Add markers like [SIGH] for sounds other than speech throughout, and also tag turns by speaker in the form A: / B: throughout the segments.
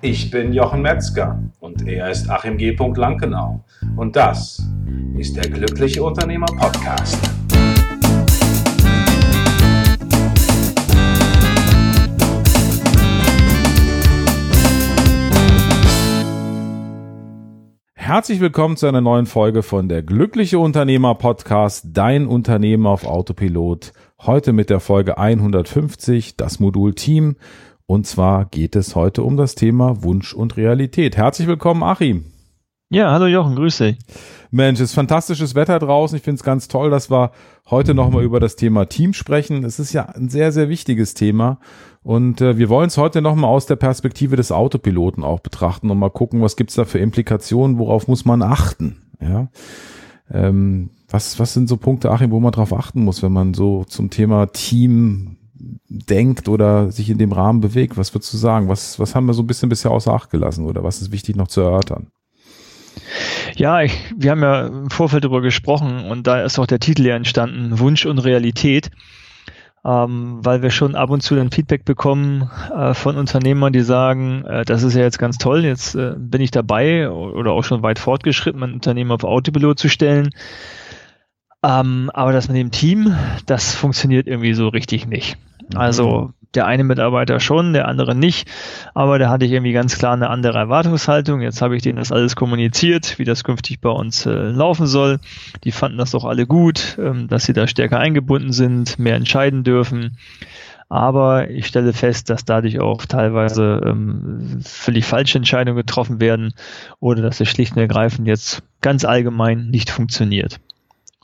A: Ich bin Jochen Metzger und er ist Achim G. Lankenau. Und das ist der Glückliche Unternehmer Podcast. Herzlich willkommen zu einer neuen Folge von der Glückliche Unternehmer Podcast, dein Unternehmen auf Autopilot. Heute mit der Folge 150, das Modul Team. Und zwar geht es heute um das Thema Wunsch und Realität. Herzlich willkommen, Achim.
B: Ja, hallo Jochen, grüß dich.
A: Mensch, es ist fantastisches Wetter draußen. Ich finde es ganz toll, dass wir heute nochmal über das Thema Team sprechen. Es ist ja ein sehr, sehr wichtiges Thema. Und äh, wir wollen es heute nochmal aus der Perspektive des Autopiloten auch betrachten und mal gucken, was gibt's da für Implikationen, worauf muss man achten. Ja. Ähm, was, was sind so Punkte, Achim, wo man drauf achten muss, wenn man so zum Thema Team denkt oder sich in dem Rahmen bewegt. Was würdest du sagen? Was, was haben wir so ein bisschen bisher außer Acht gelassen oder was ist wichtig noch zu erörtern?
B: Ja, ich, wir haben ja im Vorfeld darüber gesprochen und da ist auch der Titel ja entstanden, Wunsch und Realität, ähm, weil wir schon ab und zu dann Feedback bekommen äh, von Unternehmern, die sagen, äh, das ist ja jetzt ganz toll, jetzt äh, bin ich dabei oder auch schon weit fortgeschritten, mein Unternehmen auf Autopilot zu stellen. Ähm, aber das mit dem Team, das funktioniert irgendwie so richtig nicht. Also mhm. der eine Mitarbeiter schon, der andere nicht, aber da hatte ich irgendwie ganz klar eine andere Erwartungshaltung. Jetzt habe ich denen das alles kommuniziert, wie das künftig bei uns äh, laufen soll. Die fanden das doch alle gut, ähm, dass sie da stärker eingebunden sind, mehr entscheiden dürfen. Aber ich stelle fest, dass dadurch auch teilweise ähm, völlig falsche Entscheidungen getroffen werden oder dass es schlicht und ergreifend jetzt ganz allgemein nicht funktioniert.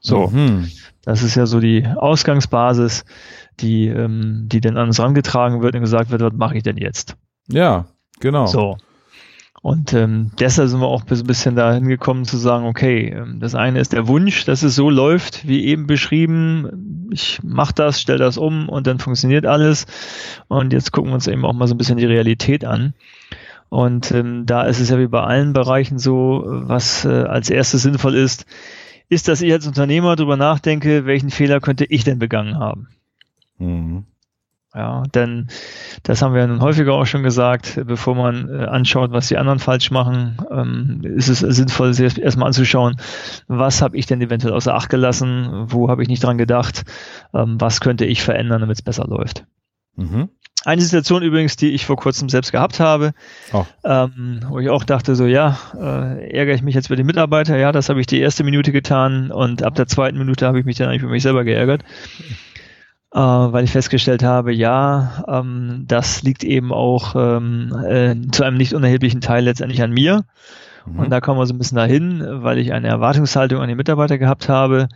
B: So, mhm. das ist ja so die Ausgangsbasis die, ähm, die dann an uns herangetragen wird und gesagt wird, was mache ich denn jetzt?
A: Ja, genau.
B: So. Und ähm, deshalb sind wir auch ein bisschen dahin gekommen zu sagen, okay, ähm, das eine ist der Wunsch, dass es so läuft, wie eben beschrieben. Ich mache das, stelle das um und dann funktioniert alles. Und jetzt gucken wir uns eben auch mal so ein bisschen die Realität an. Und ähm, da ist es ja wie bei allen Bereichen so, was äh, als erstes sinnvoll ist, ist, dass ich als Unternehmer darüber nachdenke, welchen Fehler könnte ich denn begangen haben. Mhm. Ja, denn das haben wir nun häufiger auch schon gesagt, bevor man äh, anschaut, was die anderen falsch machen, ähm, ist es sinnvoll, sich erstmal anzuschauen, was habe ich denn eventuell außer Acht gelassen, wo habe ich nicht dran gedacht, ähm, was könnte ich verändern, damit es besser läuft. Mhm. Eine Situation übrigens, die ich vor kurzem selbst gehabt habe, oh. ähm, wo ich auch dachte, so ja, äh, ärgere ich mich jetzt über die Mitarbeiter, ja, das habe ich die erste Minute getan und ab der zweiten Minute habe ich mich dann eigentlich über mich selber geärgert äh, weil ich festgestellt habe, ja, ähm, das liegt eben auch ähm, äh, zu einem nicht unerheblichen Teil letztendlich an mir. Mhm. Und da kommen wir so ein bisschen dahin, weil ich eine Erwartungshaltung an die Mitarbeiter gehabt habe,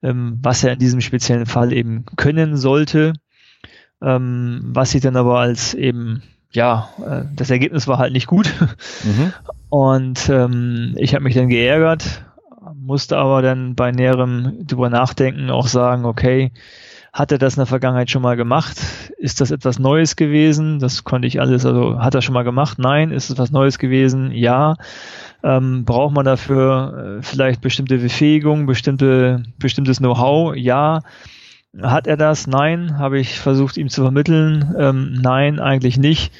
B: ähm, was er in diesem speziellen Fall eben können sollte, ähm, was ich dann aber als eben ja, äh, das Ergebnis war halt nicht gut. Mhm. [LAUGHS] Und ähm, ich habe mich dann geärgert, musste aber dann bei näherem drüber nachdenken auch sagen, okay, hat er das in der Vergangenheit schon mal gemacht? Ist das etwas Neues gewesen? Das konnte ich alles, also hat er schon mal gemacht? Nein. Ist es was Neues gewesen? Ja. Ähm, braucht man dafür äh, vielleicht bestimmte Befähigung, bestimmte, bestimmtes Know-how? Ja. Hat er das? Nein. Habe ich versucht, ihm zu vermitteln? Ähm, nein, eigentlich nicht.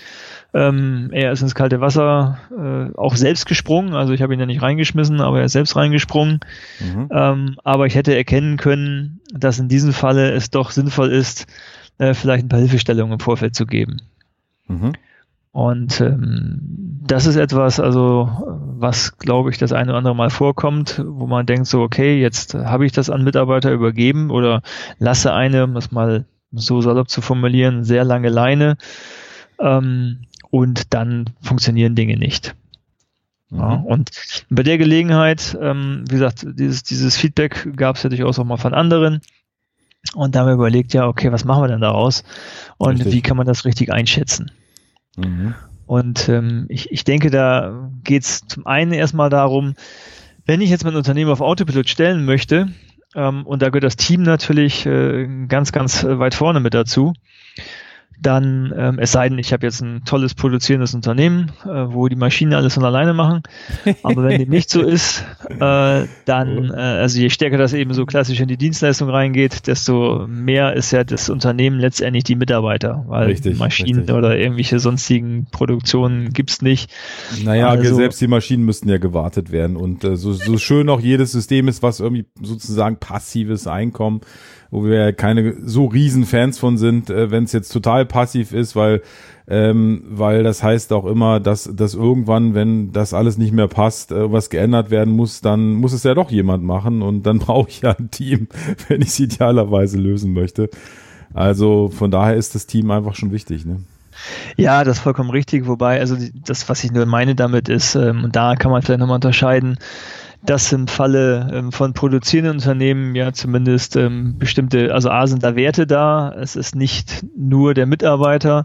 B: Ähm, er ist ins kalte Wasser äh, auch selbst gesprungen, also ich habe ihn ja nicht reingeschmissen, aber er ist selbst reingesprungen. Mhm. Ähm, aber ich hätte erkennen können, dass in diesem Falle es doch sinnvoll ist, äh, vielleicht ein paar Hilfestellungen im Vorfeld zu geben. Mhm. Und ähm, das ist etwas, also was glaube ich das eine oder andere Mal vorkommt, wo man denkt so, okay, jetzt habe ich das an Mitarbeiter übergeben oder lasse eine, um das mal so salopp zu formulieren, sehr lange Leine. Ähm, und dann funktionieren Dinge nicht. Ja, mhm. und bei der Gelegenheit, ähm, wie gesagt, dieses, dieses Feedback gab es ja durchaus auch mal von anderen. Und da haben wir überlegt, ja, okay, was machen wir denn daraus? Und richtig. wie kann man das richtig einschätzen? Mhm. Und ähm, ich, ich denke, da geht es zum einen erstmal darum, wenn ich jetzt mein Unternehmen auf Autopilot stellen möchte, ähm, und da gehört das Team natürlich äh, ganz, ganz weit vorne mit dazu, dann, ähm, es sei denn, ich habe jetzt ein tolles produzierendes Unternehmen, äh, wo die Maschinen alles von alleine machen. Aber wenn dem nicht so [LAUGHS] ist, äh, dann, äh, also je stärker das eben so klassisch in die Dienstleistung reingeht, desto mehr ist ja das Unternehmen letztendlich die Mitarbeiter, weil richtig, Maschinen richtig. oder irgendwelche sonstigen Produktionen gibt's nicht.
A: Naja, also, selbst die Maschinen müssten ja gewartet werden. Und äh, so, so schön auch jedes System ist, was irgendwie sozusagen passives Einkommen wo wir keine so riesen Fans von sind, äh, wenn es jetzt total passiv ist, weil ähm, weil das heißt auch immer, dass, dass irgendwann, wenn das alles nicht mehr passt, äh, was geändert werden muss, dann muss es ja doch jemand machen und dann [LAUGHS] brauche ich ja ein Team, [LAUGHS] wenn ich es idealerweise lösen möchte. Also von daher ist das Team einfach schon wichtig. Ne?
B: Ja, das ist vollkommen richtig. Wobei, also das, was ich nur meine damit ist, ähm, und da kann man vielleicht nochmal unterscheiden, dass im Falle ähm, von produzierenden Unternehmen ja zumindest ähm, bestimmte, also A sind da Werte da, es ist nicht nur der Mitarbeiter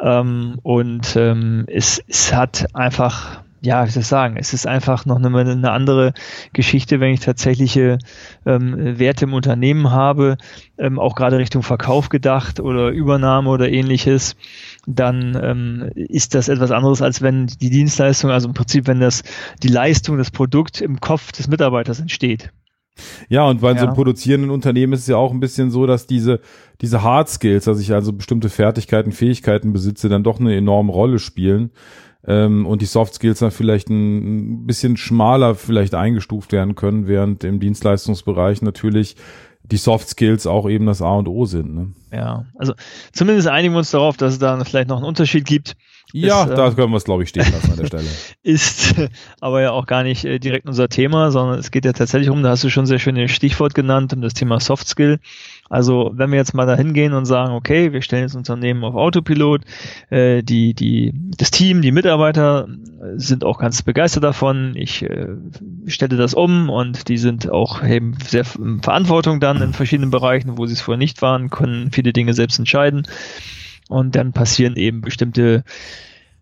B: ähm, und ähm, es, es hat einfach ja, wie soll ich sagen, es ist einfach noch eine, eine andere Geschichte, wenn ich tatsächliche ähm, Werte im Unternehmen habe, ähm, auch gerade Richtung Verkauf gedacht oder Übernahme oder ähnliches dann ähm, ist das etwas anderes, als wenn die Dienstleistung, also im Prinzip, wenn das die Leistung, das Produkt im Kopf des Mitarbeiters entsteht.
A: Ja, und bei ja. so einem produzierenden Unternehmen ist es ja auch ein bisschen so, dass diese, diese Hard Skills, dass ich also bestimmte Fertigkeiten, Fähigkeiten besitze, dann doch eine enorme Rolle spielen. Ähm, und die Soft Skills dann vielleicht ein bisschen schmaler vielleicht eingestuft werden können, während im Dienstleistungsbereich natürlich die Soft Skills auch eben das A und O sind. Ne?
B: Ja, also zumindest einigen wir uns darauf, dass es da vielleicht noch einen Unterschied gibt.
A: Ja, ist, da ähm, können wir es, glaube ich, stehen lassen an der Stelle. [LAUGHS]
B: Ist aber ja auch gar nicht äh, direkt unser Thema, sondern es geht ja tatsächlich um, da hast du schon sehr schönes Stichwort genannt, um das Thema Soft Skill. Also wenn wir jetzt mal dahin gehen und sagen, okay, wir stellen jetzt Unternehmen auf Autopilot, äh, die, die, das Team, die Mitarbeiter sind auch ganz begeistert davon. Ich äh, stelle das um und die sind auch eben sehr Verantwortung dann in verschiedenen Bereichen, wo sie es vorher nicht waren, können viele Dinge selbst entscheiden. Und dann passieren eben bestimmte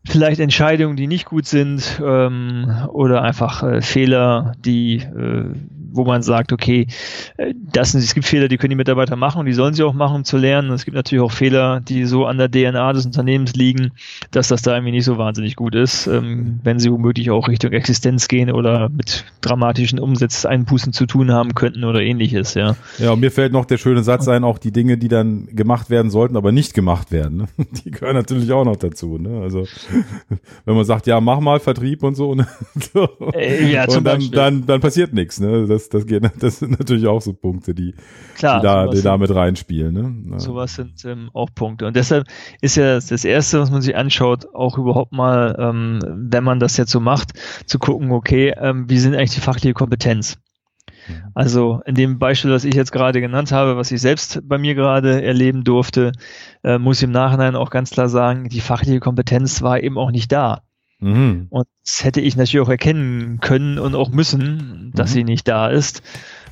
B: vielleicht Entscheidungen, die nicht gut sind ähm, oder einfach äh, Fehler, die äh, wo man sagt, okay, äh, das, es gibt Fehler, die können die Mitarbeiter machen und die sollen sie auch machen, um zu lernen. Und es gibt natürlich auch Fehler, die so an der DNA des Unternehmens liegen, dass das da irgendwie nicht so wahnsinnig gut ist, ähm, wenn sie womöglich auch Richtung Existenz gehen oder mit dramatischen Umsatzeinbußen zu tun haben könnten oder ähnliches, ja.
A: Ja, und mir fällt noch der schöne Satz ein, auch die Dinge, die dann gemacht werden sollten, aber nicht gemacht werden, ne? [LAUGHS] die gehören natürlich auch noch dazu, ne? Also, [LAUGHS] wenn man sagt, ja, mach mal Vertrieb und so, ne? [LAUGHS] so. Äh, ja, und dann, dann, dann passiert nichts, ne? Das das, geht, [LAUGHS] das sind natürlich auch so Punkte, die, Klar, die, da, die da mit reinspielen. Ne?
B: Ja. Sowas sind ähm, auch Punkte. Und deshalb ist ja das Erste, was man sich anschaut, auch überhaupt mal, ähm, wenn man das jetzt so macht, zu gucken, okay, ähm, wie sind eigentlich die fachliche Kompetenz? Mhm. Also in dem Beispiel, das ich jetzt gerade genannt habe, was ich selbst bei mir gerade erleben durfte, äh, muss ich im Nachhinein auch ganz klar sagen, die fachliche Kompetenz war eben auch nicht da. Mhm. Und das hätte ich natürlich auch erkennen können und auch müssen, dass mhm. sie nicht da ist.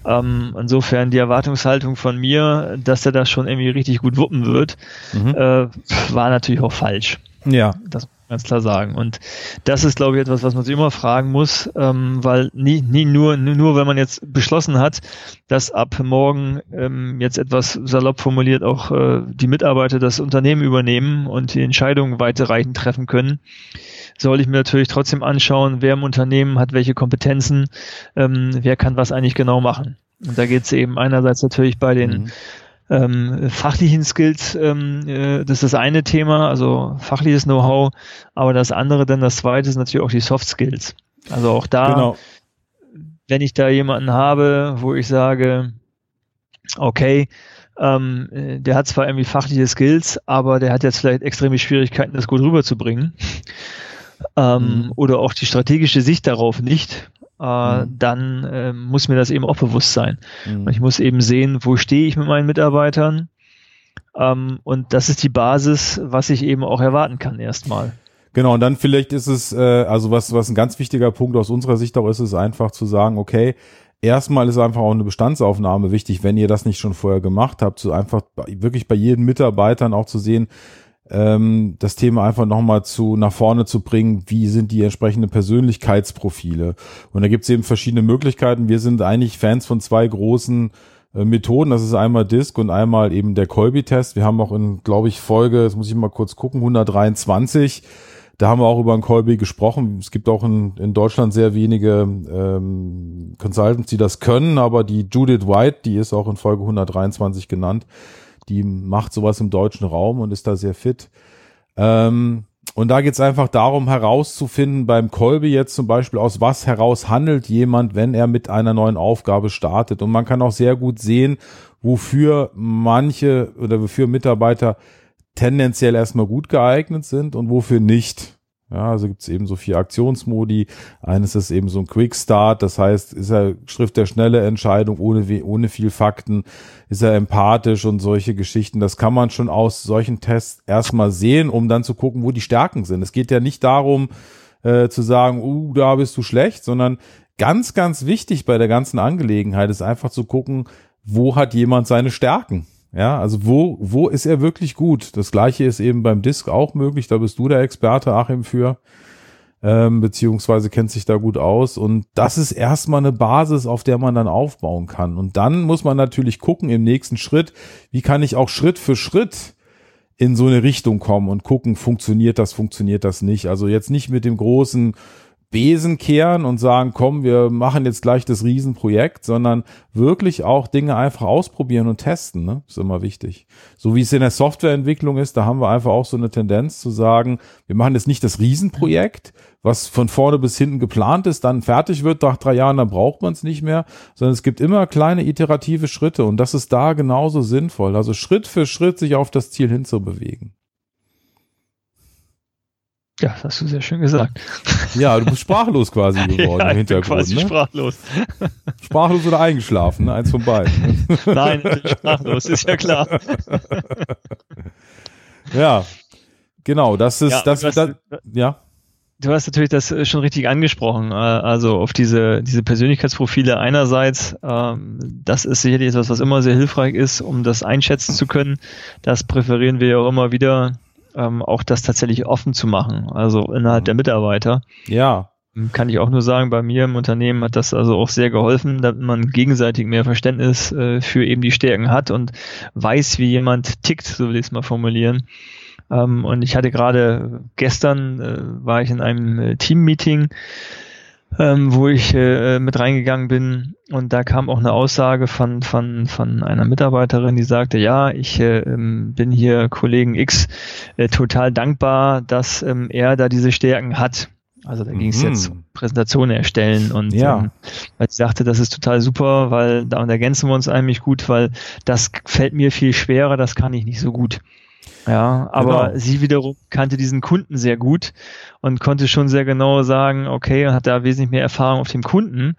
B: Ähm, insofern die Erwartungshaltung von mir, dass er das schon irgendwie richtig gut wuppen wird, mhm. äh, war natürlich auch falsch.
A: Ja.
B: Das ganz klar sagen. Und das ist, glaube ich, etwas, was man sich immer fragen muss, ähm, weil nie, nie nur, nur, wenn man jetzt beschlossen hat, dass ab morgen ähm, jetzt etwas salopp formuliert auch äh, die Mitarbeiter das Unternehmen übernehmen und die Entscheidungen weiterreichend treffen können, soll ich mir natürlich trotzdem anschauen, wer im Unternehmen hat welche Kompetenzen, ähm, wer kann was eigentlich genau machen. Und da geht es eben einerseits natürlich bei den mhm. Ähm, fachlichen Skills, ähm, äh, das ist das eine Thema, also fachliches Know-how, aber das andere dann, das zweite ist natürlich auch die Soft Skills. Also auch da, genau. wenn ich da jemanden habe, wo ich sage, okay, ähm, äh, der hat zwar irgendwie fachliche Skills, aber der hat jetzt vielleicht extreme Schwierigkeiten, das gut rüberzubringen ähm, mhm. oder auch die strategische Sicht darauf nicht, äh, mhm. dann äh, muss mir das eben auch bewusst sein. Mhm. Ich muss eben sehen, wo stehe ich mit meinen Mitarbeitern ähm, und das ist die Basis, was ich eben auch erwarten kann erstmal.
A: Genau, und dann vielleicht ist es, äh, also was, was ein ganz wichtiger Punkt aus unserer Sicht auch ist, ist einfach zu sagen, okay, erstmal ist einfach auch eine Bestandsaufnahme wichtig, wenn ihr das nicht schon vorher gemacht habt, so einfach wirklich bei jedem Mitarbeitern auch zu sehen, ähm, das Thema einfach nochmal zu nach vorne zu bringen, wie sind die entsprechenden Persönlichkeitsprofile. Und da gibt es eben verschiedene Möglichkeiten. Wir sind eigentlich Fans von zwei großen äh, Methoden. Das ist einmal Disk und einmal eben der Colby-Test. Wir haben auch in, glaube ich, Folge, jetzt muss ich mal kurz gucken, 123. Da haben wir auch über einen Colby gesprochen. Es gibt auch in, in Deutschland sehr wenige ähm, Consultants, die das können, aber die Judith White, die ist auch in Folge 123 genannt, die macht sowas im deutschen Raum und ist da sehr fit. Ähm, und da geht es einfach darum, herauszufinden, beim Kolbe jetzt zum Beispiel, aus was heraus handelt jemand, wenn er mit einer neuen Aufgabe startet. Und man kann auch sehr gut sehen, wofür manche oder wofür Mitarbeiter tendenziell erstmal gut geeignet sind und wofür nicht. Ja, also gibt es eben so vier Aktionsmodi. Eines ist eben so ein Quick Start, das heißt, ist er Schrift der schnelle Entscheidung ohne, ohne viel Fakten, ist er empathisch und solche Geschichten. Das kann man schon aus solchen Tests erstmal sehen, um dann zu gucken, wo die Stärken sind. Es geht ja nicht darum, äh, zu sagen, uh, da bist du schlecht, sondern ganz, ganz wichtig bei der ganzen Angelegenheit ist einfach zu gucken, wo hat jemand seine Stärken? Ja, also wo, wo ist er wirklich gut? Das gleiche ist eben beim Disk auch möglich. Da bist du der Experte, Achim, für, ähm, beziehungsweise kennt sich da gut aus. Und das ist erstmal eine Basis, auf der man dann aufbauen kann. Und dann muss man natürlich gucken im nächsten Schritt, wie kann ich auch Schritt für Schritt in so eine Richtung kommen und gucken, funktioniert das, funktioniert das nicht. Also jetzt nicht mit dem großen Besen kehren und sagen, komm, wir machen jetzt gleich das Riesenprojekt, sondern wirklich auch Dinge einfach ausprobieren und testen, ne? Ist immer wichtig. So wie es in der Softwareentwicklung ist, da haben wir einfach auch so eine Tendenz zu sagen, wir machen jetzt nicht das Riesenprojekt, was von vorne bis hinten geplant ist, dann fertig wird nach drei Jahren, dann braucht man es nicht mehr, sondern es gibt immer kleine iterative Schritte und das ist da genauso sinnvoll. Also Schritt für Schritt sich auf das Ziel hinzubewegen.
B: Ja, das hast du sehr schön gesagt.
A: Ja, du bist sprachlos quasi [LAUGHS] geworden ja, im Hintergrund. quasi
B: ne? sprachlos.
A: Sprachlos oder eingeschlafen, ne? eins von beiden. [LAUGHS]
B: Nein, sprachlos, ist ja klar. [LAUGHS]
A: ja, genau, das ist, ja, das, das, das, ja.
B: Du hast natürlich das schon richtig angesprochen, äh, also auf diese, diese Persönlichkeitsprofile einerseits, ähm, das ist sicherlich etwas, was immer sehr hilfreich ist, um das einschätzen zu können. Das präferieren wir ja auch immer wieder ähm, auch das tatsächlich offen zu machen, also innerhalb der Mitarbeiter.
A: Ja.
B: Kann ich auch nur sagen, bei mir im Unternehmen hat das also auch sehr geholfen, damit man gegenseitig mehr Verständnis äh, für eben die Stärken hat und weiß, wie jemand tickt, so will ich es mal formulieren. Ähm, und ich hatte gerade gestern äh, war ich in einem äh, Team-Meeting ähm, wo ich äh, mit reingegangen bin und da kam auch eine Aussage von, von, von einer Mitarbeiterin, die sagte, ja, ich äh, ähm, bin hier Kollegen X äh, total dankbar, dass ähm, er da diese Stärken hat. Also da ging es mhm. jetzt um Präsentationen erstellen und
A: ja. ähm,
B: weil sie sagte, das ist total super, weil da ergänzen wir uns eigentlich gut, weil das fällt mir viel schwerer, das kann ich nicht so gut. Ja, aber genau. sie wiederum kannte diesen Kunden sehr gut und konnte schon sehr genau sagen, okay, und hat da wesentlich mehr Erfahrung auf dem Kunden.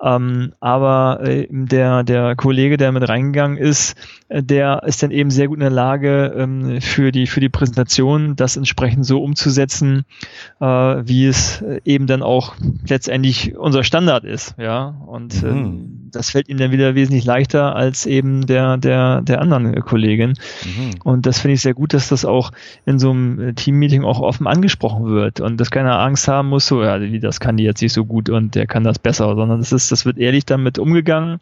B: Ähm, aber äh, der, der Kollege, der mit reingegangen ist, äh, der ist dann eben sehr gut in der Lage, ähm, für, die, für die Präsentation das entsprechend so umzusetzen, äh, wie es äh, eben dann auch letztendlich unser Standard ist. Ja, und mhm. Das fällt ihm dann wieder wesentlich leichter als eben der, der, der anderen Kollegin. Mhm. Und das finde ich sehr gut, dass das auch in so einem äh, Teammeeting auch offen angesprochen wird und dass keiner Angst haben muss, so, ja, das kann die jetzt nicht so gut und der kann das besser, sondern das ist, das wird ehrlich damit umgegangen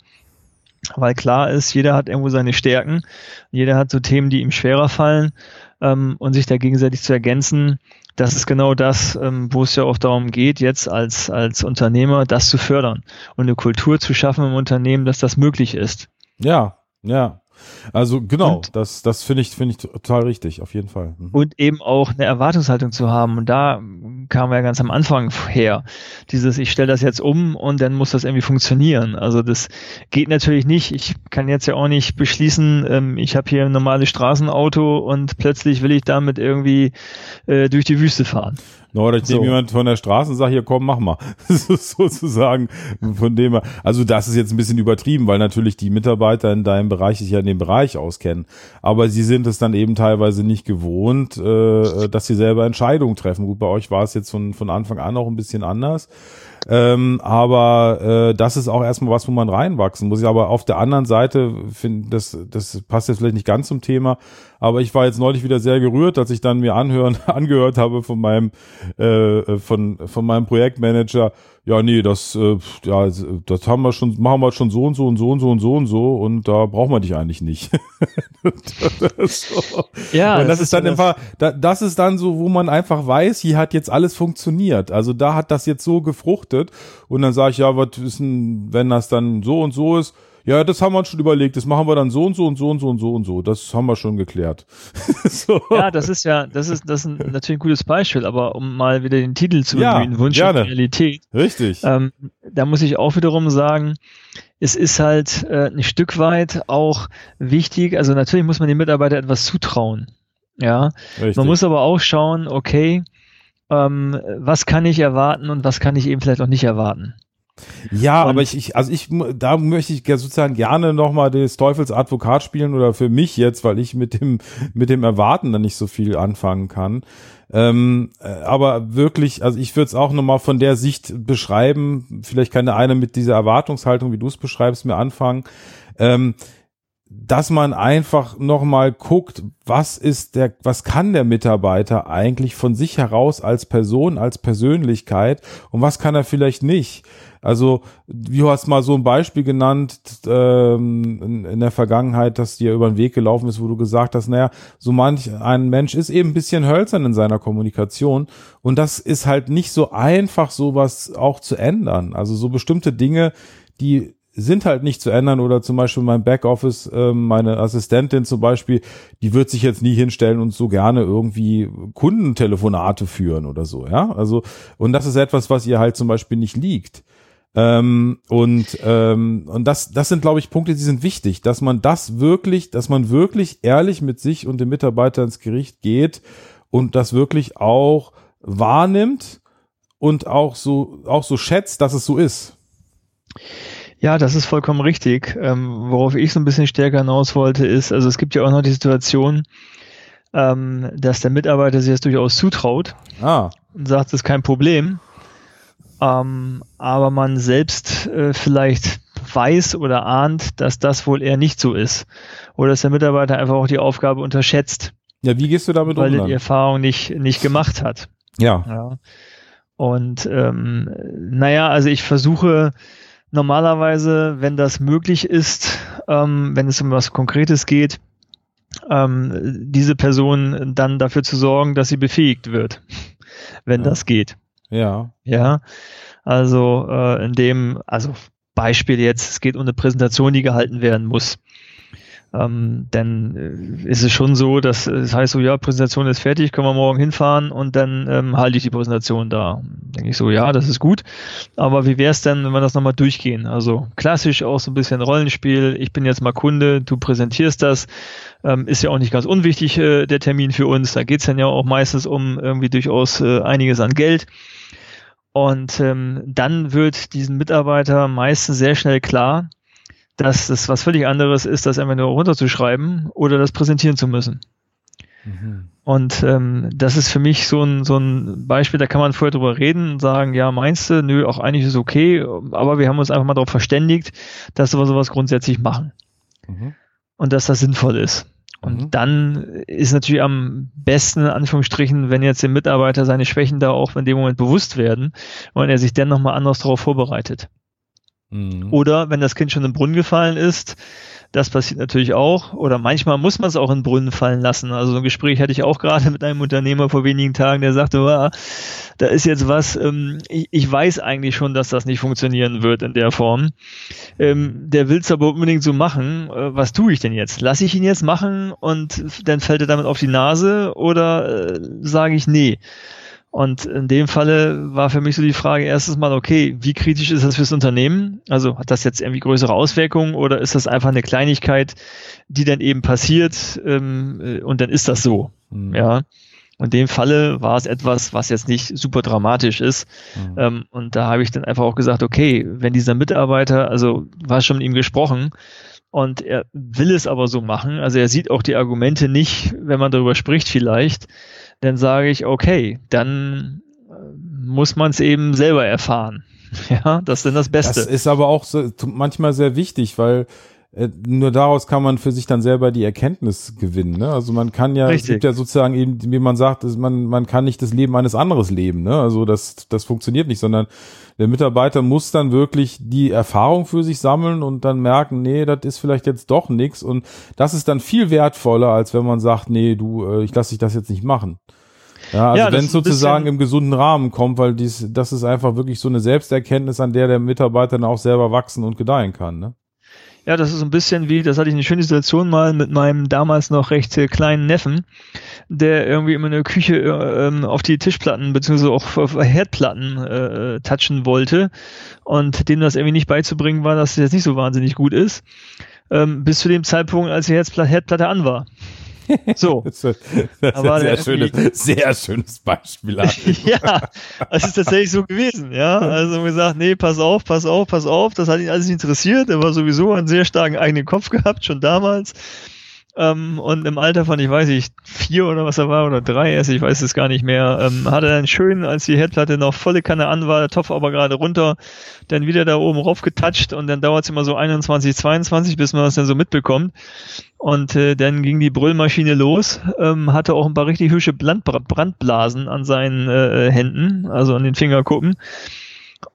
B: weil klar ist, jeder hat irgendwo seine Stärken, jeder hat so Themen, die ihm schwerer fallen ähm, und sich da gegenseitig zu ergänzen, das ist genau das, ähm, wo es ja auch darum geht, jetzt als, als Unternehmer das zu fördern und eine Kultur zu schaffen im Unternehmen, dass das möglich ist.
A: Ja, ja. Also genau, und, das, das finde ich, finde ich total richtig, auf jeden Fall.
B: Mhm. Und eben auch eine Erwartungshaltung zu haben. Und da kamen wir ja ganz am Anfang her. Dieses, ich stelle das jetzt um und dann muss das irgendwie funktionieren. Also das geht natürlich nicht. Ich kann jetzt ja auch nicht beschließen, ähm, ich habe hier ein normales Straßenauto und plötzlich will ich damit irgendwie äh, durch die Wüste fahren.
A: Oder ich so. nehme jemand von der Straße und sage, hier komm, mach mal. [LAUGHS] sozusagen von dem Also das ist jetzt ein bisschen übertrieben, weil natürlich die Mitarbeiter in deinem Bereich sich ja in dem Bereich auskennen. Aber sie sind es dann eben teilweise nicht gewohnt, äh, dass sie selber Entscheidungen treffen. Gut, bei euch war es jetzt von, von Anfang an auch ein bisschen anders. Ähm, aber äh, das ist auch erstmal was, wo man reinwachsen muss. Aber auf der anderen Seite finde das, das passt jetzt vielleicht nicht ganz zum Thema. Aber ich war jetzt neulich wieder sehr gerührt, als ich dann mir anhören, [LAUGHS] angehört habe von meinem, äh, von, von meinem Projektmanager, ja, nee, das, äh, ja, das haben wir schon, machen wir schon so und so und so und so und so und so und da brauchen wir dich eigentlich nicht. so. [LAUGHS] Ja. Und das, das ist dann das einfach, da, das ist dann so, wo man einfach weiß, hier hat jetzt alles funktioniert. Also da hat das jetzt so gefruchtet und dann sage ich, ja, was ist denn, wenn das dann so und so ist, ja, das haben wir uns schon überlegt, das machen wir dann so und so und so und so und so und so. Das haben wir schon geklärt. [LAUGHS]
B: so. Ja, das ist ja, das ist, das ist natürlich ein gutes Beispiel, aber um mal wieder den Titel zu
A: ja, bemühen,
B: Wunsch gerne. und Realität.
A: Richtig.
B: Ähm, da muss ich auch wiederum sagen, es ist halt äh, ein Stück weit auch wichtig, also natürlich muss man den Mitarbeitern etwas zutrauen. Ja. Richtig. Man muss aber auch schauen, okay, ähm, was kann ich erwarten und was kann ich eben vielleicht auch nicht erwarten.
A: Ja, und aber ich, ich, also ich, da möchte ich sozusagen gerne nochmal des Teufels Advokat spielen oder für mich jetzt, weil ich mit dem, mit dem Erwarten dann nicht so viel anfangen kann. Ähm, äh, aber wirklich, also ich würde es auch nochmal von der Sicht beschreiben, vielleicht kann der eine mit dieser Erwartungshaltung, wie du es beschreibst, mir anfangen. Ähm, dass man einfach nochmal guckt, was ist der, was kann der Mitarbeiter eigentlich von sich heraus als Person, als Persönlichkeit und was kann er vielleicht nicht. Also, wie du hast mal so ein Beispiel genannt ähm, in, in, der Vergangenheit, dass dir über den Weg gelaufen ist, wo du gesagt hast, naja, so manch ein Mensch ist eben ein bisschen hölzern in seiner Kommunikation und das ist halt nicht so einfach, sowas auch zu ändern. Also so bestimmte Dinge, die sind halt nicht zu ändern oder zum Beispiel mein Backoffice, äh, meine Assistentin zum Beispiel, die wird sich jetzt nie hinstellen und so gerne irgendwie Kundentelefonate führen oder so, ja. Also, und das ist etwas, was ihr halt zum Beispiel nicht liegt. Ähm, und ähm, und das, das sind, glaube ich, Punkte, die sind wichtig, dass man das wirklich, dass man wirklich ehrlich mit sich und dem Mitarbeiter ins Gericht geht und das wirklich auch wahrnimmt und auch so, auch so schätzt, dass es so ist.
B: Ja, das ist vollkommen richtig. Ähm, worauf ich so ein bisschen stärker hinaus wollte, ist, also es gibt ja auch noch die Situation, ähm, dass der Mitarbeiter sich das durchaus zutraut
A: ah.
B: und sagt, das ist kein Problem. Ähm, aber man selbst äh, vielleicht weiß oder ahnt, dass das wohl eher nicht so ist. Oder dass der Mitarbeiter einfach auch die Aufgabe unterschätzt.
A: Ja, wie gehst du damit
B: weil um? Weil er die Erfahrung nicht, nicht gemacht hat.
A: Ja. ja.
B: Und ähm, naja, also ich versuche normalerweise, wenn das möglich ist, ähm, wenn es um was Konkretes geht, ähm, diese Person dann dafür zu sorgen, dass sie befähigt wird, wenn ja. das geht.
A: Ja.
B: Ja. Also äh, in dem, also Beispiel jetzt, es geht um eine Präsentation, die gehalten werden muss. Ähm, dann äh, ist es schon so, dass es heißt so, ja, Präsentation ist fertig, können wir morgen hinfahren und dann ähm, halte ich die Präsentation da. Ich so, ja, das ist gut. Aber wie wäre es denn, wenn wir das nochmal durchgehen? Also klassisch auch so ein bisschen Rollenspiel. Ich bin jetzt mal Kunde, du präsentierst das. Ähm, ist ja auch nicht ganz unwichtig, äh, der Termin für uns. Da geht es dann ja auch meistens um irgendwie durchaus äh, einiges an Geld. Und ähm, dann wird diesen Mitarbeiter meistens sehr schnell klar, dass das was völlig anderes ist, das einfach nur runterzuschreiben oder das präsentieren zu müssen. Mhm. Und ähm, das ist für mich so ein, so ein Beispiel, da kann man vorher drüber reden und sagen, ja, meinst du, nö, auch eigentlich ist es okay, aber wir haben uns einfach mal darauf verständigt, dass wir sowas grundsätzlich machen. Mhm. Und dass das sinnvoll ist. Und mhm. dann ist natürlich am besten, in Anführungsstrichen, wenn jetzt dem Mitarbeiter seine Schwächen da auch in dem Moment bewusst werden und er sich dann nochmal anders darauf vorbereitet. Mhm. Oder wenn das Kind schon im Brunnen gefallen ist, das passiert natürlich auch. Oder manchmal muss man es auch in den Brunnen fallen lassen. Also so ein Gespräch hatte ich auch gerade [LAUGHS] mit einem Unternehmer vor wenigen Tagen, der sagte, oh, da ist jetzt was, ähm, ich, ich, weiß eigentlich schon, dass das nicht funktionieren wird in der Form. Ähm, der will es aber unbedingt so machen. Äh, was tue ich denn jetzt? Lasse ich ihn jetzt machen und dann fällt er damit auf die Nase oder äh, sage ich nee? Und in dem Falle war für mich so die Frage erstes Mal, okay, wie kritisch ist das fürs Unternehmen? Also hat das jetzt irgendwie größere Auswirkungen oder ist das einfach eine Kleinigkeit, die dann eben passiert ähm, äh, und dann ist das so? Mhm. Ja. In dem Falle war es etwas, was jetzt nicht super dramatisch ist. Mhm. Ähm, und da habe ich dann einfach auch gesagt, okay, wenn dieser Mitarbeiter, also war schon mit ihm gesprochen, und er will es aber so machen, also er sieht auch die Argumente nicht, wenn man darüber spricht vielleicht, dann sage ich, okay, dann äh, muss man es eben selber erfahren. [LAUGHS] Ja, das ist dann das Beste.
A: Das ist aber auch so, manchmal sehr wichtig, weil nur daraus kann man für sich dann selber die Erkenntnis gewinnen. Ne? Also man kann ja, Richtig. es gibt ja sozusagen eben, wie man sagt, man, man kann nicht das Leben eines anderes leben. Ne? Also das, das funktioniert nicht, sondern der Mitarbeiter muss dann wirklich die Erfahrung für sich sammeln und dann merken, nee, das ist vielleicht jetzt doch nichts. Und das ist dann viel wertvoller, als wenn man sagt, nee, du, äh, ich lasse dich das jetzt nicht machen. Ja, also ja, wenn es sozusagen im gesunden Rahmen kommt, weil dies, das ist einfach wirklich so eine Selbsterkenntnis, an der der Mitarbeiter dann auch selber wachsen und gedeihen kann. Ne?
B: Ja, das ist ein bisschen wie, das hatte ich eine schöne Situation mal mit meinem damals noch recht äh, kleinen Neffen, der irgendwie immer in der Küche äh, ähm, auf die Tischplatten beziehungsweise auch auf Herdplatten äh, touchen wollte und dem das irgendwie nicht beizubringen war, dass es jetzt nicht so wahnsinnig gut ist, ähm, bis zu dem Zeitpunkt, als die Herdplatte an war. So.
A: das [LAUGHS] ist, das ist ein sehr schönes, sehr schönes Beispiel. [LAUGHS]
B: ja, es ist tatsächlich so gewesen, ja. Also gesagt, nee, pass auf, pass auf, pass auf, das hat ihn alles nicht interessiert. Er war sowieso einen sehr starken eigenen Kopf gehabt, schon damals. Ähm, und im Alter von, ich weiß nicht, vier oder was er war, oder drei erst, ich weiß es gar nicht mehr, ähm, hat er dann schön, als die Herdplatte noch volle Kanne an war, der Topf aber gerade runter, dann wieder da oben rauf getatscht und dann dauert es immer so 21, 22, bis man das dann so mitbekommt. Und äh, dann ging die Brüllmaschine los, ähm, hatte auch ein paar richtig hübsche Brandblasen an seinen äh, Händen, also an den Fingerkuppen.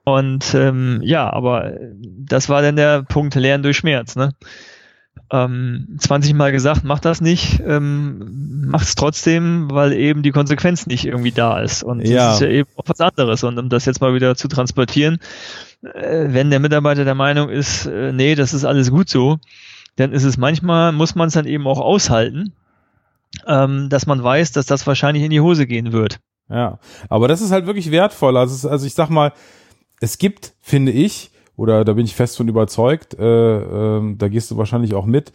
B: Und ähm, ja, aber das war dann der Punkt Lernen durch Schmerz. Ne? Ähm, 20 Mal gesagt, mach das nicht, ähm, mach es trotzdem, weil eben die Konsequenz nicht irgendwie da ist. Und ja. das ist ja eben auch was anderes. Und um das jetzt mal wieder zu transportieren, äh, wenn der Mitarbeiter der Meinung ist, äh, nee, das ist alles gut so, dann ist es manchmal, muss man es dann eben auch aushalten, ähm, dass man weiß, dass das wahrscheinlich in die Hose gehen wird.
A: Ja, aber das ist halt wirklich wertvoll. Also, also ich sag mal, es gibt, finde ich, oder da bin ich fest von überzeugt, äh, äh, da gehst du wahrscheinlich auch mit,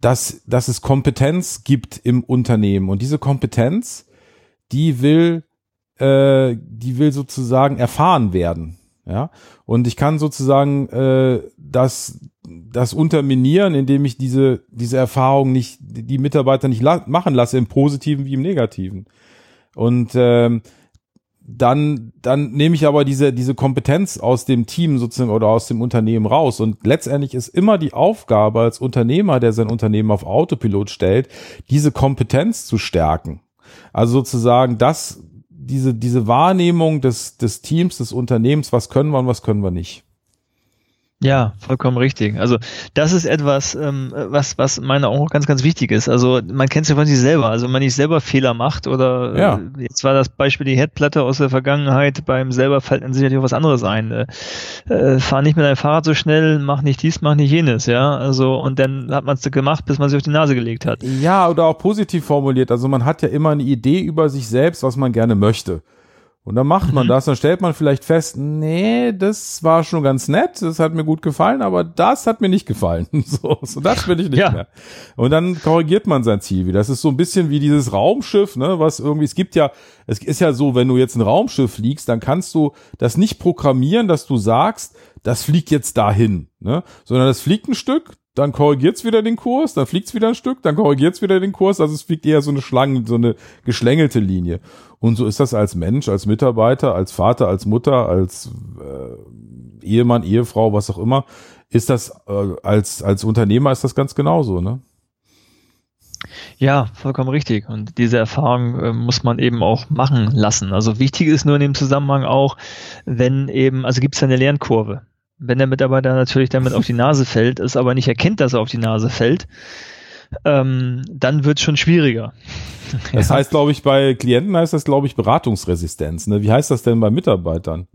A: dass, dass es Kompetenz gibt im Unternehmen. Und diese Kompetenz, die will, äh, die will sozusagen erfahren werden. Ja, und ich kann sozusagen äh, das, das unterminieren, indem ich diese, diese Erfahrung nicht, die Mitarbeiter nicht la machen lasse, im Positiven wie im Negativen. Und ähm, dann, dann nehme ich aber diese, diese Kompetenz aus dem Team sozusagen oder aus dem Unternehmen raus. Und letztendlich ist immer die Aufgabe als Unternehmer, der sein Unternehmen auf Autopilot stellt, diese Kompetenz zu stärken. Also sozusagen das, diese, diese Wahrnehmung des, des Teams, des Unternehmens, was können wir und was können wir nicht.
B: Ja, vollkommen richtig. Also das ist etwas, ähm, was, was meiner auch ganz, ganz wichtig ist. Also man kennt es ja von sich selber. Also wenn man nicht selber Fehler macht oder
A: ja.
B: äh, jetzt war das Beispiel die Headplatte aus der Vergangenheit, beim selber fällt dann sicherlich auch was anderes ein. Äh, äh, fahr nicht mit deinem Fahrrad so schnell, mach nicht dies, mach nicht jenes, ja. Also und dann hat man es gemacht, bis man sich auf die Nase gelegt hat.
A: Ja, oder auch positiv formuliert. Also man hat ja immer eine Idee über sich selbst, was man gerne möchte. Und dann macht man mhm. das, dann stellt man vielleicht fest, nee, das war schon ganz nett, das hat mir gut gefallen, aber das hat mir nicht gefallen. [LAUGHS] So, so das will ich nicht ja. mehr. Und dann korrigiert man sein Ziel wieder. Das ist so ein bisschen wie dieses Raumschiff, ne, was irgendwie, es gibt ja, es ist ja so, wenn du jetzt ein Raumschiff fliegst, dann kannst du das nicht programmieren, dass du sagst, das fliegt jetzt dahin, ne, sondern das fliegt ein Stück, dann korrigiert's wieder den Kurs, dann fliegt's wieder ein Stück, dann korrigiert's wieder den Kurs, also es fliegt eher so eine Schlange, so eine geschlängelte Linie. Und so ist das als Mensch, als Mitarbeiter, als Vater, als Mutter, als äh, Ehemann, Ehefrau, was auch immer, ist das äh, als als Unternehmer ist das ganz genauso, ne?
B: Ja, vollkommen richtig. Und diese Erfahrung äh, muss man eben auch machen lassen. Also wichtig ist nur in dem Zusammenhang auch, wenn eben, also gibt es eine Lernkurve wenn der Mitarbeiter natürlich damit auf die Nase fällt, es aber nicht erkennt, dass er auf die Nase fällt, ähm, dann wird es schon schwieriger.
A: Das heißt, glaube ich, bei Klienten heißt das, glaube ich, Beratungsresistenz. Ne? Wie heißt das denn bei Mitarbeitern?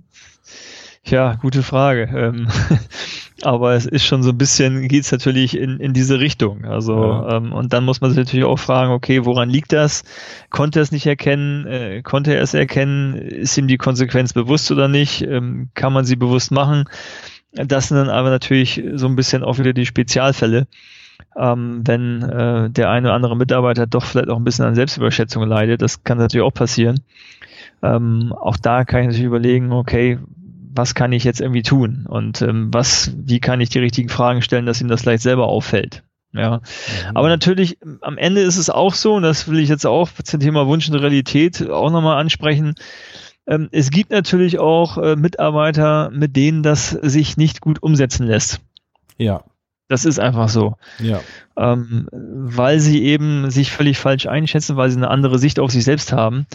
B: Ja, gute Frage. Ähm, [LAUGHS] aber es ist schon so ein bisschen, geht es natürlich in, in diese Richtung. Also ja. ähm, und dann muss man sich natürlich auch fragen, okay, woran liegt das? Konnte er es nicht erkennen? Äh, konnte er es erkennen? Ist ihm die Konsequenz bewusst oder nicht? Ähm, kann man sie bewusst machen? Das sind dann aber natürlich so ein bisschen auch wieder die Spezialfälle. Ähm, wenn äh, der eine oder andere Mitarbeiter doch vielleicht auch ein bisschen an Selbstüberschätzung leidet, das kann natürlich auch passieren. Ähm, auch da kann ich natürlich überlegen, okay, was kann ich jetzt irgendwie tun und ähm, was, wie kann ich die richtigen Fragen stellen, dass ihm das vielleicht selber auffällt. Ja, mhm. aber natürlich am Ende ist es auch so, und das will ich jetzt auch zum Thema Wunsch und Realität auch nochmal ansprechen. Ähm, es gibt natürlich auch äh, Mitarbeiter, mit denen das sich nicht gut umsetzen lässt.
A: Ja.
B: Das ist einfach so.
A: Ja.
B: Ähm, weil sie eben sich völlig falsch einschätzen, weil sie eine andere Sicht auf sich selbst haben,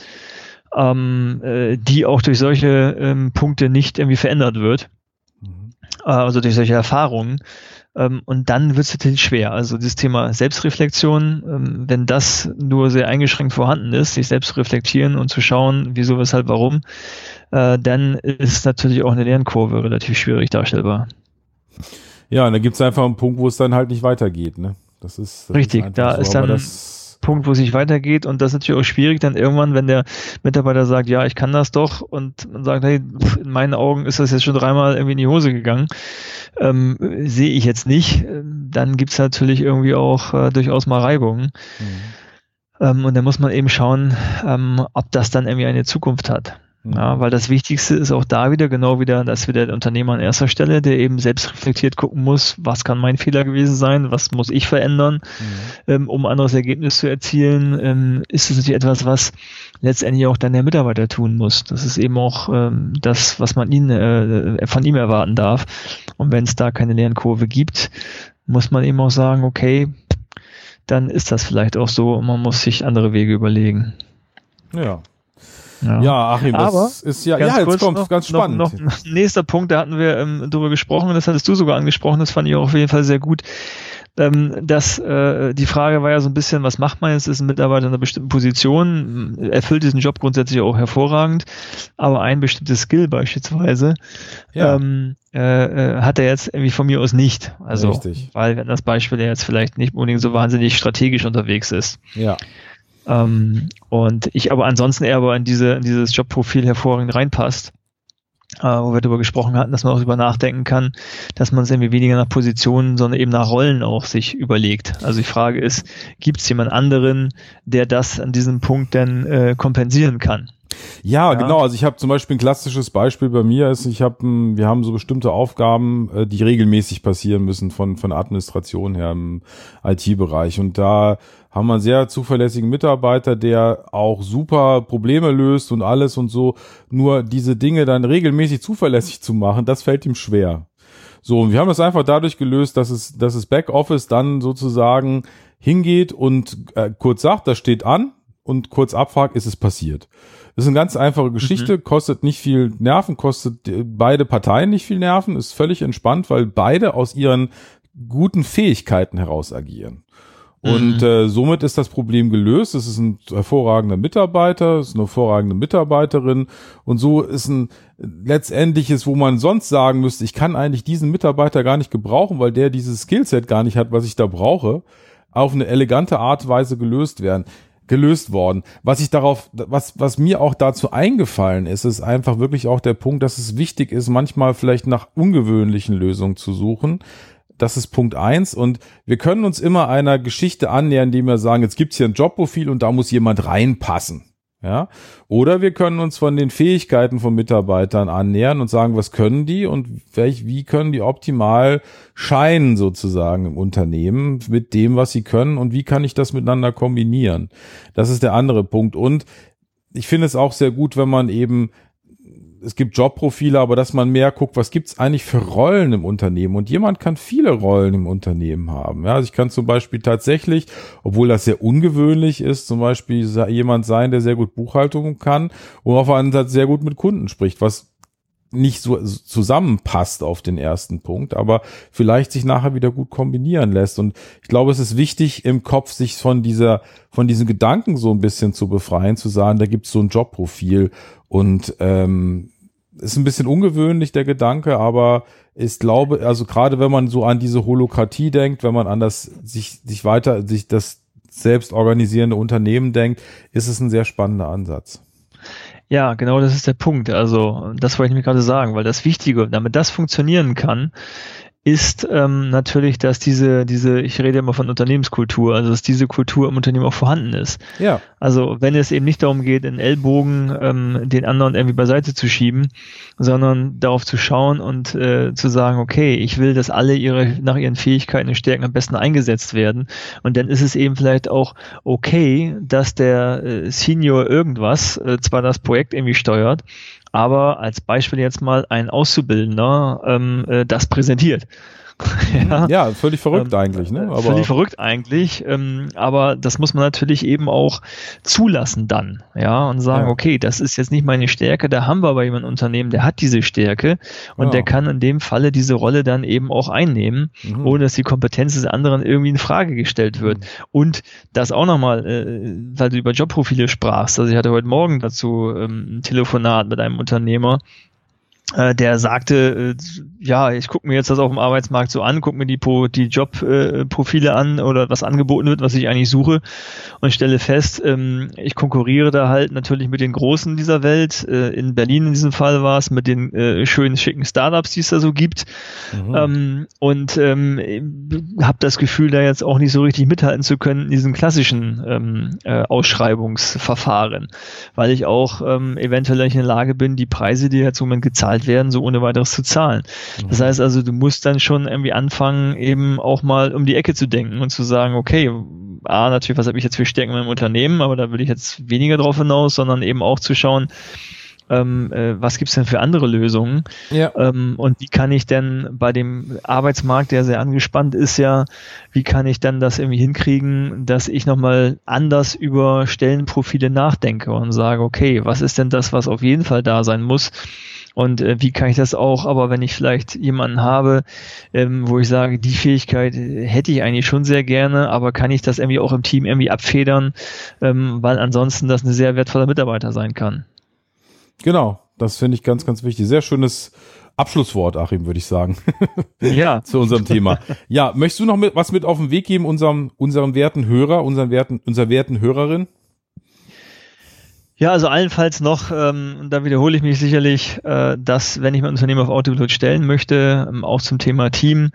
B: ähm, äh, die auch durch solche ähm, Punkte nicht irgendwie verändert wird. Mhm. Äh, also durch solche Erfahrungen. Ähm, und dann wird es natürlich schwer. Also das Thema Selbstreflexion, ähm, wenn das nur sehr eingeschränkt vorhanden ist, sich selbst reflektieren und zu schauen, wieso, weshalb, warum, äh, dann ist natürlich auch eine Lernkurve relativ schwierig darstellbar.
A: Ja, und da gibt es einfach einen Punkt, wo es dann halt nicht weitergeht. Ne?
B: Das ist das richtig. Ist da so, ist dann das Punkt, wo es nicht weitergeht und das ist natürlich auch schwierig, dann irgendwann, wenn der Mitarbeiter sagt, ja, ich kann das doch und man sagt, hey, in meinen Augen ist das jetzt schon dreimal irgendwie in die Hose gegangen, ähm, sehe ich jetzt nicht, dann gibt es natürlich irgendwie auch äh, durchaus mal Reibungen. Mhm. Ähm, und da muss man eben schauen, ähm, ob das dann irgendwie eine Zukunft hat. Ja, weil das Wichtigste ist auch da wieder genau wieder, dass wieder der Unternehmer an erster Stelle, der eben selbst reflektiert gucken muss, was kann mein Fehler gewesen sein, was muss ich verändern, mhm. ähm, um ein anderes Ergebnis zu erzielen, ähm, ist es natürlich etwas, was letztendlich auch dann der Mitarbeiter tun muss. Das ist eben auch ähm, das, was man ihn, äh, von ihm erwarten darf. Und wenn es da keine Lernkurve gibt, muss man eben auch sagen, okay, dann ist das vielleicht auch so und man muss sich andere Wege überlegen.
A: Ja, ja, ja Achim, das Aber ist ja, ja, jetzt kommt noch, ganz spannend.
B: Noch, noch, nächster Punkt, da hatten wir ähm, drüber gesprochen, das hattest du sogar angesprochen, das fand ich auch auf jeden Fall sehr gut. Ähm, das, äh, die Frage war ja so ein bisschen, was macht man jetzt? Ist ein Mitarbeiter in einer bestimmten Position, erfüllt diesen Job grundsätzlich auch hervorragend, aber ein bestimmtes Skill beispielsweise ja. ähm, äh, äh hat er jetzt irgendwie von mir aus nicht. Also, Richtig. weil wenn das Beispiel jetzt vielleicht nicht unbedingt so wahnsinnig strategisch unterwegs ist.
A: Ja.
B: Ähm, und ich aber ansonsten eher aber in, diese, in dieses Jobprofil hervorragend reinpasst. Äh, wo wir darüber gesprochen hatten, dass man auch darüber nachdenken kann, dass man es irgendwie weniger nach Positionen, sondern eben nach Rollen auch sich überlegt. Also die Frage ist, gibt es jemand anderen, der das an diesem Punkt denn äh, kompensieren kann?
A: Ja, ja, genau. Also ich habe zum Beispiel ein klassisches Beispiel bei mir ist, ich habe, wir haben so bestimmte Aufgaben, äh, die regelmäßig passieren müssen von von Administration her im IT-Bereich und da haben wir einen sehr zuverlässigen Mitarbeiter, der auch super Probleme löst und alles und so. Nur diese Dinge dann regelmäßig zuverlässig zu machen, das fällt ihm schwer. So, und wir haben das einfach dadurch gelöst, dass es, dass es Backoffice dann sozusagen hingeht und äh, kurz sagt, das steht an und kurz abfragt, ist es passiert. Das ist eine ganz einfache Geschichte, mhm. kostet nicht viel Nerven, kostet äh, beide Parteien nicht viel Nerven, ist völlig entspannt, weil beide aus ihren guten Fähigkeiten heraus agieren. Und mhm. äh, somit ist das Problem gelöst. Es ist ein hervorragender Mitarbeiter, es ist eine hervorragende Mitarbeiterin. Und so ist ein letztendliches, wo man sonst sagen müsste, ich kann eigentlich diesen Mitarbeiter gar nicht gebrauchen, weil der dieses Skillset gar nicht hat, was ich da brauche, auf eine elegante Art und Weise gelöst werden gelöst worden. Was ich darauf, was, was mir auch dazu eingefallen ist, ist einfach wirklich auch der Punkt, dass es wichtig ist, manchmal vielleicht nach ungewöhnlichen Lösungen zu suchen, das ist Punkt eins. Und wir können uns immer einer Geschichte annähern, indem wir sagen, jetzt gibt's hier ein Jobprofil und da muss jemand reinpassen. Ja, oder wir können uns von den Fähigkeiten von Mitarbeitern annähern und sagen, was können die und welch, wie können die optimal scheinen sozusagen im Unternehmen mit dem, was sie können und wie kann ich das miteinander kombinieren? Das ist der andere Punkt. Und ich finde es auch sehr gut, wenn man eben es gibt Jobprofile, aber dass man mehr guckt, was gibt's eigentlich für Rollen im Unternehmen? Und jemand kann viele Rollen im Unternehmen haben. Ja, also ich kann zum Beispiel tatsächlich, obwohl das sehr ungewöhnlich ist, zum Beispiel jemand sein, der sehr gut Buchhaltung kann und auf einen Seite sehr gut mit Kunden spricht, was nicht so zusammenpasst auf den ersten Punkt, aber vielleicht sich nachher wieder gut kombinieren lässt. Und ich glaube, es ist wichtig, im Kopf sich von dieser, von diesen Gedanken so ein bisschen zu befreien, zu sagen, da gibt es so ein Jobprofil und ähm, ist ein bisschen ungewöhnlich, der Gedanke, aber ich glaube, also gerade wenn man so an diese Holokratie denkt, wenn man an das sich, sich weiter, sich das selbst organisierende Unternehmen denkt, ist es ein sehr spannender Ansatz.
B: Ja, genau das ist der Punkt. Also das wollte ich mir gerade sagen, weil das Wichtige, damit das funktionieren kann, ist ähm, natürlich, dass diese, diese, ich rede immer von Unternehmenskultur, also dass diese Kultur im Unternehmen auch vorhanden ist.
A: Ja.
B: Also wenn es eben nicht darum geht, in Ellbogen ähm, den anderen irgendwie beiseite zu schieben, sondern darauf zu schauen und äh, zu sagen, okay, ich will, dass alle ihre nach ihren Fähigkeiten und Stärken am besten eingesetzt werden. Und dann ist es eben vielleicht auch okay, dass der äh, Senior irgendwas äh, zwar das Projekt irgendwie steuert, aber als Beispiel jetzt mal ein Auszubildender ähm, äh, das präsentiert.
A: Ja. ja, völlig verrückt ähm, eigentlich. Ne?
B: Aber völlig verrückt eigentlich. Ähm, aber das muss man natürlich eben auch zulassen dann. Ja, und sagen, ja. okay, das ist jetzt nicht meine Stärke, da haben wir aber jemanden Unternehmen, der hat diese Stärke und ja. der kann in dem Falle diese Rolle dann eben auch einnehmen, mhm. ohne dass die Kompetenz des anderen irgendwie in Frage gestellt wird. Mhm. Und das auch nochmal, äh, weil du über Jobprofile sprachst. Also ich hatte heute Morgen dazu ähm, ein Telefonat mit einem Unternehmer, der sagte, äh, ja, ich gucke mir jetzt das auf dem Arbeitsmarkt so an, gucke mir die, die Jobprofile äh, an oder was angeboten wird, was ich eigentlich suche und stelle fest, ähm, ich konkurriere da halt natürlich mit den Großen dieser Welt. Äh, in Berlin in diesem Fall war es mit den äh, schönen, schicken Startups, die es da so gibt. Mhm. Ähm, und ähm, habe das Gefühl, da jetzt auch nicht so richtig mithalten zu können in diesen klassischen ähm, äh, Ausschreibungsverfahren, weil ich auch ähm, eventuell nicht in der Lage bin, die Preise, die jetzt im Moment gezahlt werden, so ohne weiteres zu zahlen. Das heißt also, du musst dann schon irgendwie anfangen, eben auch mal um die Ecke zu denken und zu sagen, okay, A, natürlich, was habe ich jetzt für Stärken in meinem Unternehmen, aber da will ich jetzt weniger drauf hinaus, sondern eben auch zu schauen, ähm, äh, was gibt's denn für andere Lösungen? Ja. Ähm, und wie kann ich denn bei dem Arbeitsmarkt, der sehr angespannt ist, ja, wie kann ich dann das irgendwie hinkriegen, dass ich nochmal anders über Stellenprofile nachdenke und sage, okay, was ist denn das, was auf jeden Fall da sein muss? Und äh, wie kann ich das auch, aber wenn ich vielleicht jemanden habe, ähm, wo ich sage, die Fähigkeit hätte ich eigentlich schon sehr gerne, aber kann ich das irgendwie auch im Team irgendwie abfedern, ähm, weil ansonsten das ein sehr wertvoller Mitarbeiter sein kann.
A: Genau, das finde ich ganz, ganz wichtig. Sehr schönes Abschlusswort, Achim, würde ich sagen. [LAUGHS]
B: ja.
A: Zu unserem Thema. Ja, möchtest du noch mit, was mit auf den Weg geben, unserem, unserem werten Hörer, unseren werten, unserer werten Hörerin?
B: Ja, also allenfalls noch, ähm, da wiederhole ich mich sicherlich, äh, dass wenn ich mein Unternehmen auf Autopilot stellen möchte, ähm, auch zum Thema Team,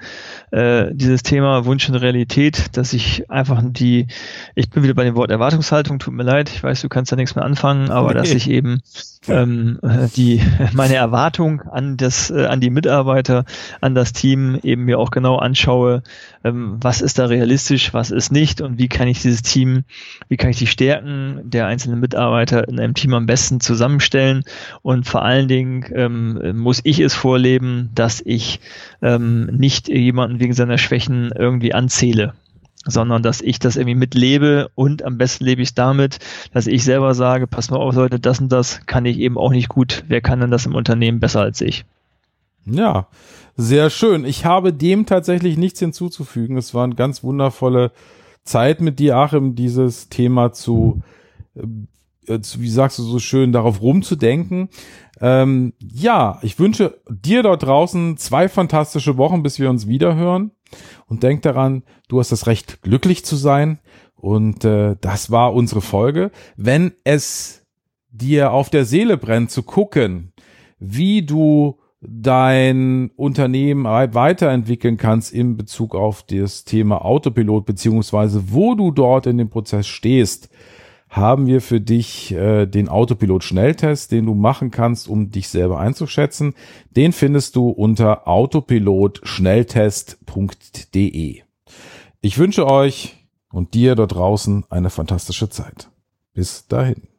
B: äh, dieses Thema Wunsch und Realität, dass ich einfach die, ich bin wieder bei dem Wort Erwartungshaltung, tut mir leid, ich weiß, du kannst da nichts mehr anfangen, aber dass ich eben ähm, die [LAUGHS] meine Erwartung an das äh, an die Mitarbeiter an das Team eben mir auch genau anschaue ähm, was ist da realistisch was ist nicht und wie kann ich dieses Team wie kann ich die Stärken der einzelnen Mitarbeiter in einem Team am besten zusammenstellen und vor allen Dingen ähm, muss ich es vorleben dass ich ähm, nicht jemanden wegen seiner Schwächen irgendwie anzähle sondern dass ich das irgendwie mitlebe und am besten lebe ich es damit, dass ich selber sage, pass mal auf Leute, das und das kann ich eben auch nicht gut. Wer kann denn das im Unternehmen besser als ich?
A: Ja, sehr schön. Ich habe dem tatsächlich nichts hinzuzufügen. Es war eine ganz wundervolle Zeit mit dir, Achim, dieses Thema zu, äh, wie sagst du so schön, darauf rumzudenken. Ähm, ja, ich wünsche dir dort draußen zwei fantastische Wochen, bis wir uns wiederhören. Und denk daran, du hast das Recht, glücklich zu sein. Und äh, das war unsere Folge. Wenn es dir auf der Seele brennt, zu gucken, wie du dein Unternehmen weiterentwickeln kannst in Bezug auf das Thema Autopilot, beziehungsweise wo du dort in dem Prozess stehst, haben wir für dich äh, den Autopilot-Schnelltest, den du machen kannst, um dich selber einzuschätzen. Den findest du unter autopilotschnelltest.de. Ich wünsche euch und dir dort draußen eine fantastische Zeit. Bis dahin.